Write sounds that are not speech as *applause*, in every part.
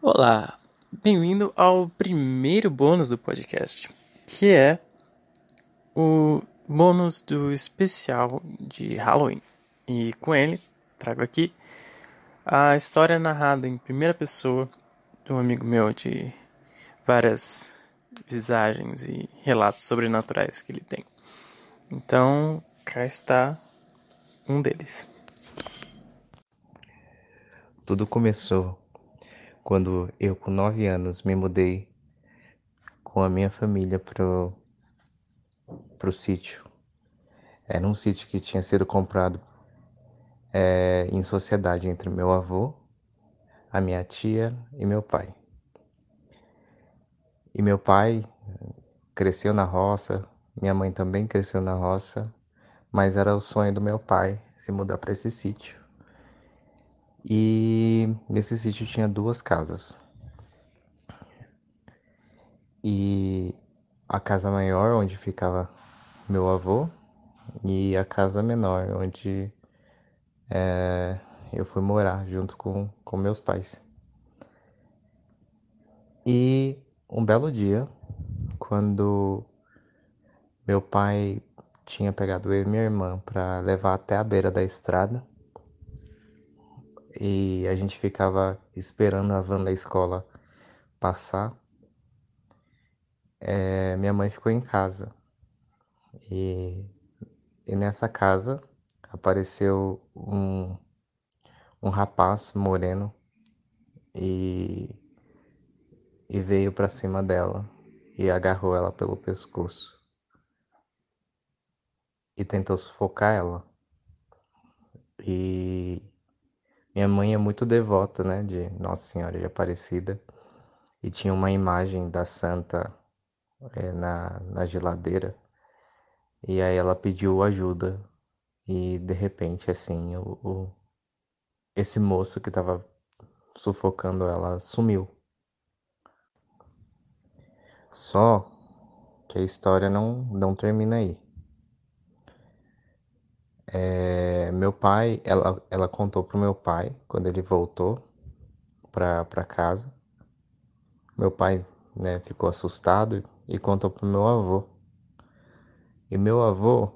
Olá, bem-vindo ao primeiro bônus do podcast, que é o bônus do especial de Halloween. E com ele, trago aqui a história narrada em primeira pessoa de um amigo meu de várias visagens e relatos sobrenaturais que ele tem. Então, cá está um deles. Tudo começou quando eu, com nove anos, me mudei com a minha família pro, pro sítio. Era um sítio que tinha sido comprado é, em sociedade entre meu avô, a minha tia e meu pai. E meu pai cresceu na roça, minha mãe também cresceu na roça, mas era o sonho do meu pai se mudar para esse sítio. E nesse sítio tinha duas casas. E a casa maior, onde ficava meu avô, e a casa menor, onde é, eu fui morar junto com, com meus pais. E um belo dia, quando meu pai tinha pegado eu e minha irmã para levar até a beira da estrada, e a gente ficava esperando a van da escola passar. É, minha mãe ficou em casa e, e nessa casa apareceu um, um rapaz moreno e, e veio para cima dela e agarrou ela pelo pescoço e tentou sufocar ela. E minha mãe é muito devota, né, de Nossa Senhora de Aparecida e tinha uma imagem da santa é, na, na geladeira e aí ela pediu ajuda e de repente assim o, o esse moço que estava sufocando ela sumiu. Só que a história não, não termina aí. É, meu pai, ela, ela contou pro meu pai quando ele voltou pra, pra casa. Meu pai né, ficou assustado e contou pro meu avô. E meu avô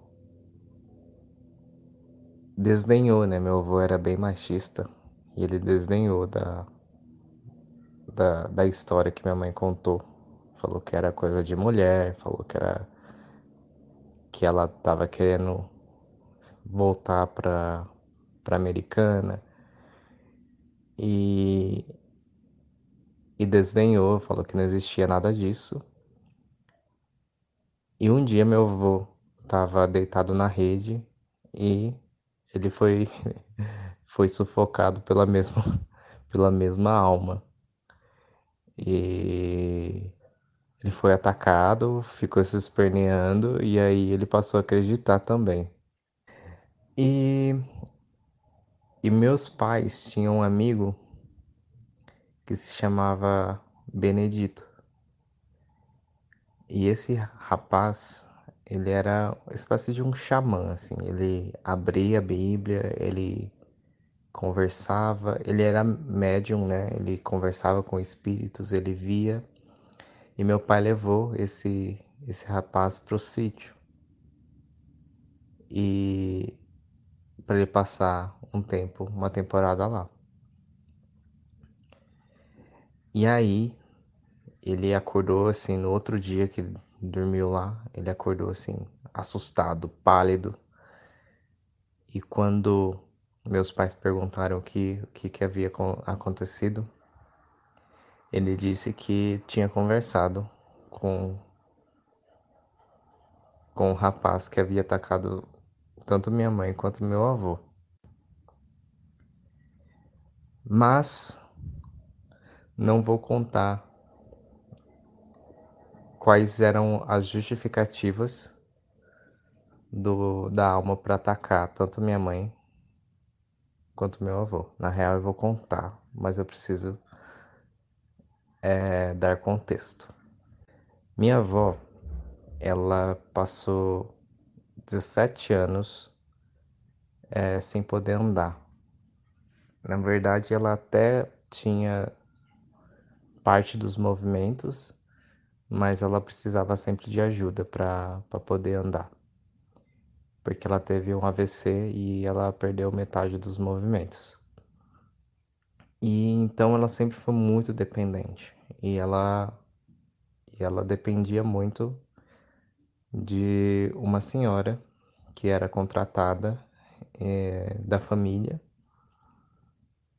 desdenhou, né? Meu avô era bem machista e ele desdenhou da, da, da história que minha mãe contou. Falou que era coisa de mulher, falou que era que ela tava querendo voltar para para Americana e e desdenhou, falou que não existia nada disso. E um dia meu avô estava deitado na rede e ele foi *laughs* foi sufocado pela mesma *laughs* pela mesma alma. E ele foi atacado, ficou se esperneando e aí ele passou a acreditar também. E, e meus pais tinham um amigo que se chamava Benedito. E esse rapaz, ele era uma espécie de um xamã, assim. Ele abria a Bíblia, ele conversava, ele era médium, né? Ele conversava com espíritos, ele via. E meu pai levou esse esse rapaz pro sítio. E para ele passar um tempo, uma temporada lá. E aí ele acordou assim no outro dia que ele dormiu lá, ele acordou assim assustado, pálido. E quando meus pais perguntaram o que o que, que havia acontecido, ele disse que tinha conversado com com o rapaz que havia atacado tanto minha mãe quanto meu avô. Mas não vou contar quais eram as justificativas do, da alma para atacar tanto minha mãe quanto meu avô. Na real, eu vou contar, mas eu preciso é, dar contexto. Minha avó, ela passou 17 anos é, sem poder andar. Na verdade, ela até tinha parte dos movimentos, mas ela precisava sempre de ajuda para poder andar. Porque ela teve um AVC e ela perdeu metade dos movimentos. E então ela sempre foi muito dependente. E ela, e ela dependia muito de uma senhora que era contratada é, da família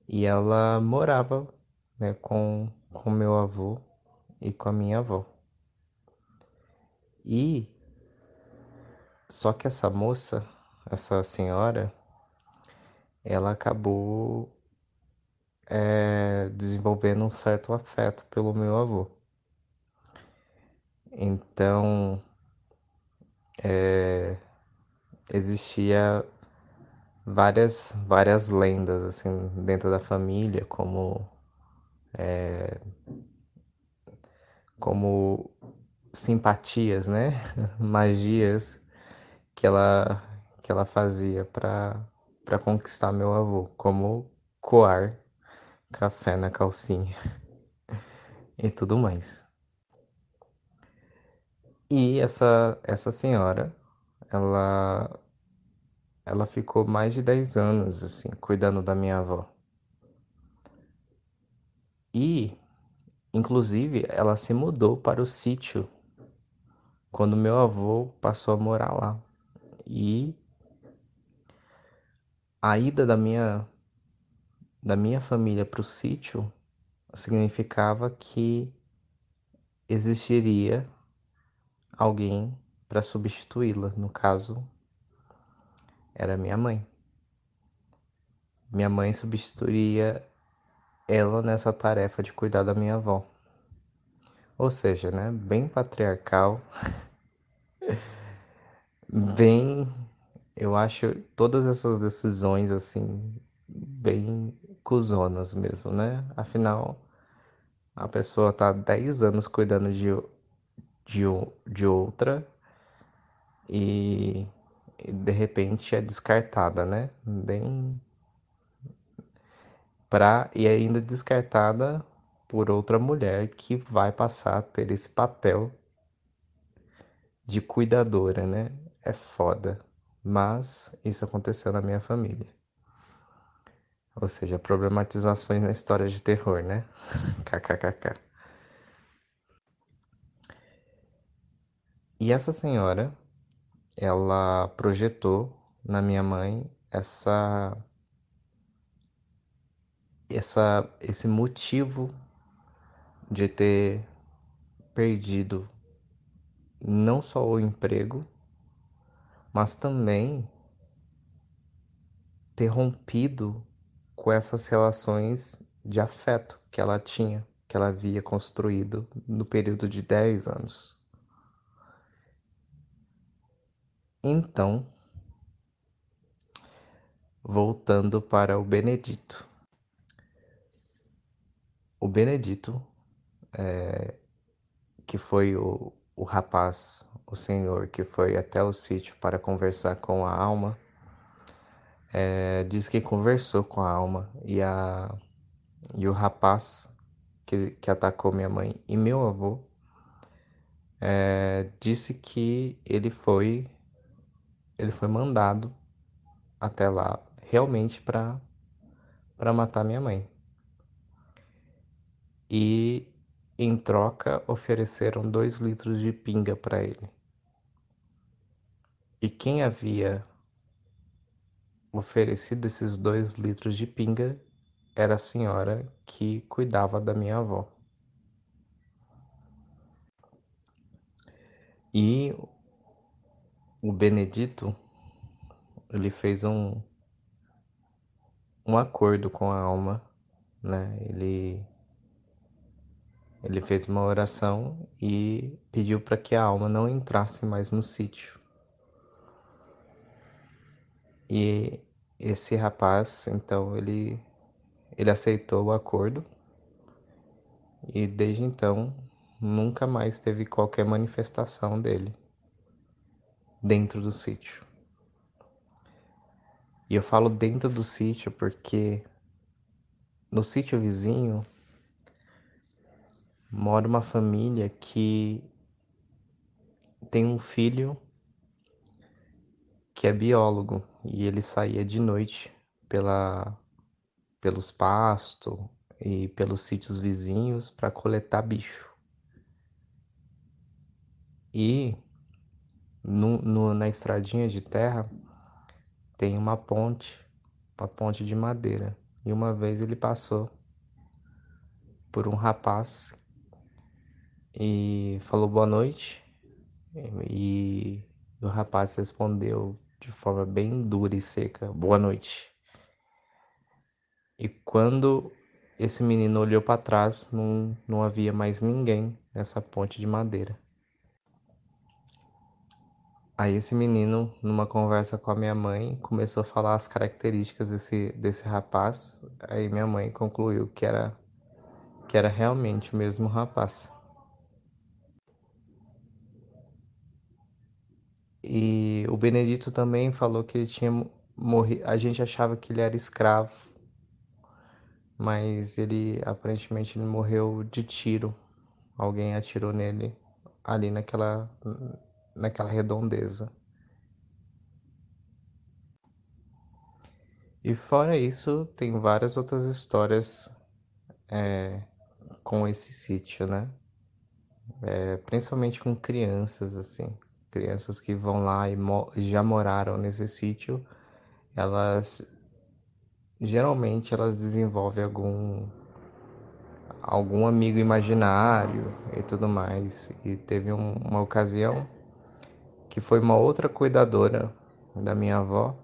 e ela morava né, com, com meu avô e com a minha avó. E só que essa moça, essa senhora, ela acabou é, desenvolvendo um certo afeto pelo meu avô. Então, é, existia várias várias lendas assim dentro da família como é, como simpatias, né? *laughs* Magias que ela que ela fazia para para conquistar meu avô, como coar café na calcinha *laughs* e tudo mais. E essa essa senhora, ela ela ficou mais de 10 anos assim cuidando da minha avó. E inclusive ela se mudou para o sítio quando meu avô passou a morar lá. E a ida da minha da minha família para o sítio significava que existiria alguém para substituí-la, no caso era minha mãe. Minha mãe substituiria ela nessa tarefa de cuidar da minha avó. Ou seja, né, bem patriarcal, *laughs* bem, eu acho todas essas decisões assim bem cuzonas mesmo, né? Afinal, a pessoa tá 10 anos cuidando de, de, de outra e, e de repente é descartada, né? Bem pra, e ainda descartada por outra mulher que vai passar a ter esse papel de cuidadora, né? É foda. Mas isso aconteceu na minha família. Ou seja, problematizações na história de terror, né? *laughs* KKKK. E essa senhora, ela projetou na minha mãe essa essa esse motivo de ter perdido não só o emprego, mas também ter rompido com essas relações de afeto que ela tinha, que ela havia construído no período de 10 anos. Então, voltando para o Benedito. O Benedito é, que foi o, o rapaz, o senhor, que foi até o sítio para conversar com a alma, é, diz que conversou com a alma e, a, e o rapaz que, que atacou minha mãe e meu avô é, disse que ele foi ele foi mandado até lá realmente para para matar minha mãe e em troca, ofereceram dois litros de pinga para ele. E quem havia oferecido esses dois litros de pinga era a senhora que cuidava da minha avó. E o Benedito ele fez um um acordo com a alma, né? Ele ele fez uma oração e pediu para que a alma não entrasse mais no sítio. E esse rapaz, então, ele, ele aceitou o acordo e desde então nunca mais teve qualquer manifestação dele dentro do sítio. E eu falo dentro do sítio porque no sítio vizinho mora uma família que tem um filho que é biólogo e ele saía de noite pela, pelos pastos e pelos sítios vizinhos para coletar bicho. E no, no, na estradinha de terra tem uma ponte, uma ponte de madeira. E uma vez ele passou por um rapaz e falou boa noite. E o rapaz respondeu de forma bem dura e seca: boa noite. E quando esse menino olhou para trás, não, não havia mais ninguém nessa ponte de madeira. Aí esse menino, numa conversa com a minha mãe, começou a falar as características desse, desse rapaz. Aí minha mãe concluiu que era, que era realmente o mesmo rapaz. E o Benedito também falou que ele tinha morrido. A gente achava que ele era escravo, mas ele aparentemente ele morreu de tiro. Alguém atirou nele ali naquela, naquela redondeza. E fora isso, tem várias outras histórias é, com esse sítio, né? É, principalmente com crianças, assim crianças que vão lá e mo já moraram nesse sítio, elas geralmente elas desenvolvem algum algum amigo imaginário e tudo mais. E teve um, uma ocasião que foi uma outra cuidadora da minha avó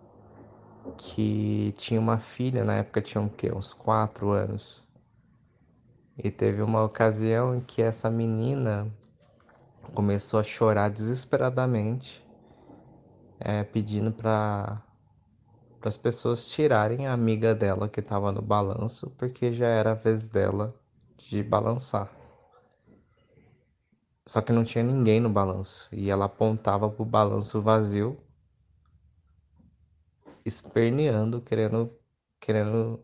que tinha uma filha, na época tinha quê? uns quatro anos. E teve uma ocasião em que essa menina começou a chorar desesperadamente, é, pedindo para as pessoas tirarem a amiga dela que estava no balanço, porque já era a vez dela de balançar. Só que não tinha ninguém no balanço e ela apontava para o balanço vazio, esperneando, querendo, querendo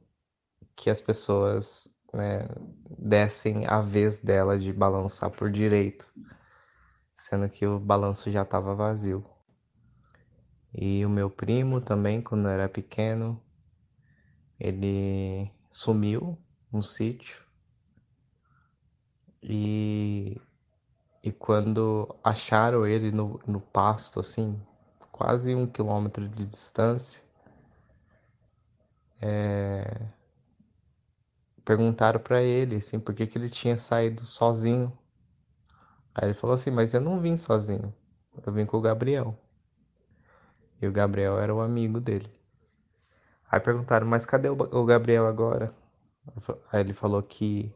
que as pessoas né, dessem a vez dela de balançar por direito sendo que o balanço já estava vazio. E o meu primo também, quando era pequeno, ele sumiu no sítio. E, e quando acharam ele no, no pasto, assim, quase um quilômetro de distância, é, perguntaram para ele assim, por que, que ele tinha saído sozinho Aí ele falou assim: Mas eu não vim sozinho, eu vim com o Gabriel. E o Gabriel era o amigo dele. Aí perguntaram: Mas cadê o Gabriel agora? Aí ele falou que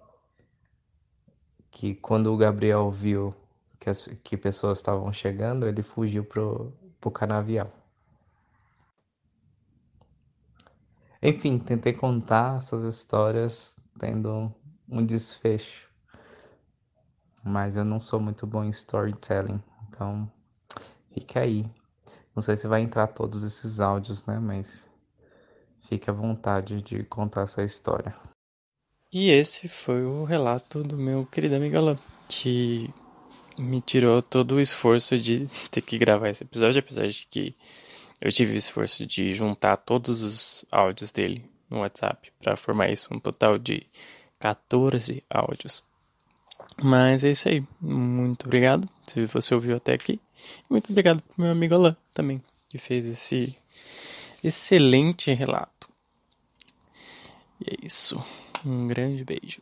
que quando o Gabriel viu que, as, que pessoas estavam chegando, ele fugiu pro, pro canavial. Enfim, tentei contar essas histórias tendo um desfecho mas eu não sou muito bom em storytelling, então fica aí. Não sei se vai entrar todos esses áudios, né? Mas fique à vontade de contar essa história. E esse foi o relato do meu querido amigo Alan, que me tirou todo o esforço de ter que gravar esse episódio, apesar de que eu tive o esforço de juntar todos os áudios dele no WhatsApp para formar isso, um total de 14 áudios. Mas é isso aí. Muito obrigado se você ouviu até aqui. Muito obrigado pro meu amigo Alain também, que fez esse excelente relato. E é isso. Um grande beijo.